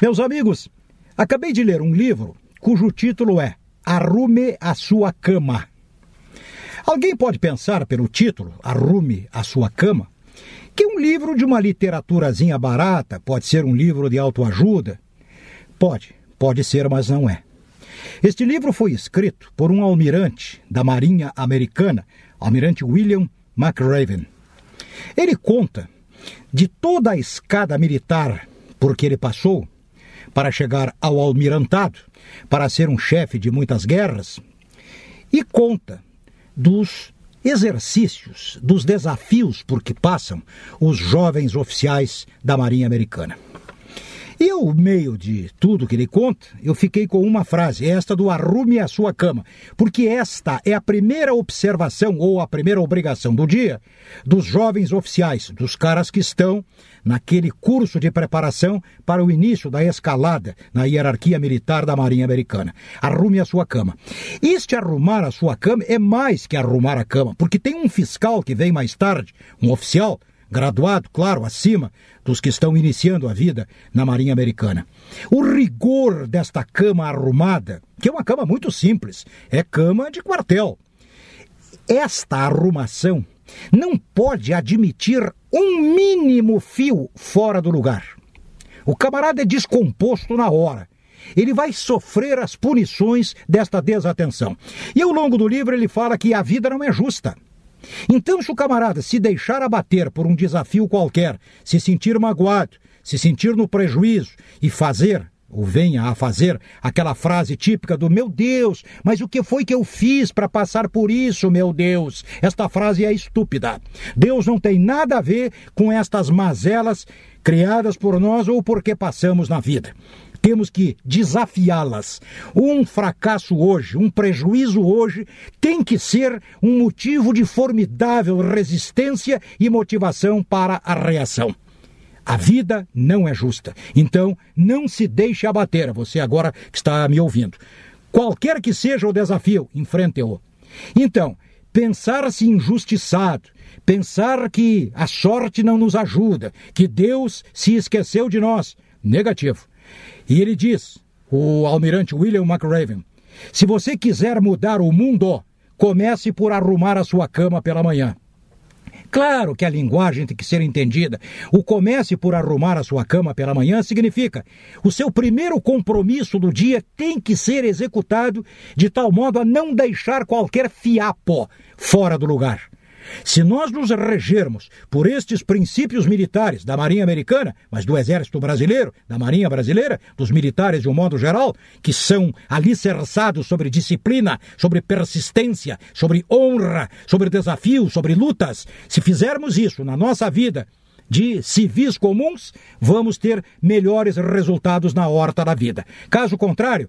Meus amigos, acabei de ler um livro cujo título é Arrume a Sua Cama. Alguém pode pensar pelo título, Arrume a Sua Cama, que um livro de uma literaturazinha barata pode ser um livro de autoajuda. Pode, pode ser, mas não é. Este livro foi escrito por um almirante da Marinha Americana, almirante William McRaven. Ele conta de toda a escada militar por que ele passou para chegar ao almirantado, para ser um chefe de muitas guerras, e conta dos exercícios, dos desafios por que passam os jovens oficiais da Marinha Americana. E ao meio de tudo que ele conta, eu fiquei com uma frase, esta do arrume a sua cama, porque esta é a primeira observação ou a primeira obrigação do dia dos jovens oficiais, dos caras que estão naquele curso de preparação para o início da escalada na hierarquia militar da Marinha Americana. Arrume a sua cama. Este arrumar a sua cama é mais que arrumar a cama, porque tem um fiscal que vem mais tarde, um oficial, graduado, claro, acima dos que estão iniciando a vida na Marinha Americana. O rigor desta cama arrumada, que é uma cama muito simples, é cama de quartel. Esta arrumação não pode admitir um mínimo fio fora do lugar. O camarada é descomposto na hora. Ele vai sofrer as punições desta desatenção. E ao longo do livro ele fala que a vida não é justa. Então, se o camarada se deixar abater por um desafio qualquer, se sentir magoado, se sentir no prejuízo e fazer ou venha a fazer aquela frase típica do meu Deus, mas o que foi que eu fiz para passar por isso, meu Deus? Esta frase é estúpida. Deus não tem nada a ver com estas mazelas criadas por nós ou porque passamos na vida. Temos que desafiá-las. Um fracasso hoje, um prejuízo hoje, tem que ser um motivo de formidável resistência e motivação para a reação. A vida não é justa. Então, não se deixe abater, você agora que está me ouvindo. Qualquer que seja o desafio, enfrente-o. Então, pensar-se injustiçado, pensar que a sorte não nos ajuda, que Deus se esqueceu de nós, negativo. E ele diz, o almirante William McRaven, se você quiser mudar o mundo, comece por arrumar a sua cama pela manhã. Claro que a linguagem tem que ser entendida. O comece por arrumar a sua cama pela manhã significa o seu primeiro compromisso do dia tem que ser executado de tal modo a não deixar qualquer fiapo fora do lugar. Se nós nos regermos por estes princípios militares da Marinha Americana, mas do Exército Brasileiro, da Marinha Brasileira, dos militares de um modo geral, que são alicerçados sobre disciplina, sobre persistência, sobre honra, sobre desafios, sobre lutas, se fizermos isso na nossa vida, de civis comuns, vamos ter melhores resultados na horta da vida. Caso contrário,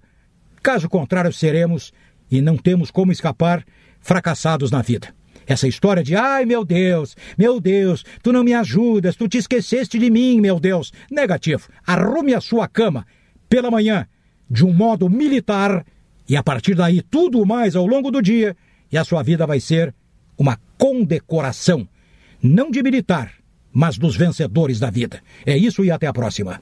caso contrário, seremos, e não temos como escapar, fracassados na vida. Essa história de, ai meu Deus, meu Deus, tu não me ajudas, tu te esqueceste de mim, meu Deus. Negativo. Arrume a sua cama pela manhã, de um modo militar, e a partir daí tudo mais ao longo do dia, e a sua vida vai ser uma condecoração, não de militar, mas dos vencedores da vida. É isso e até a próxima.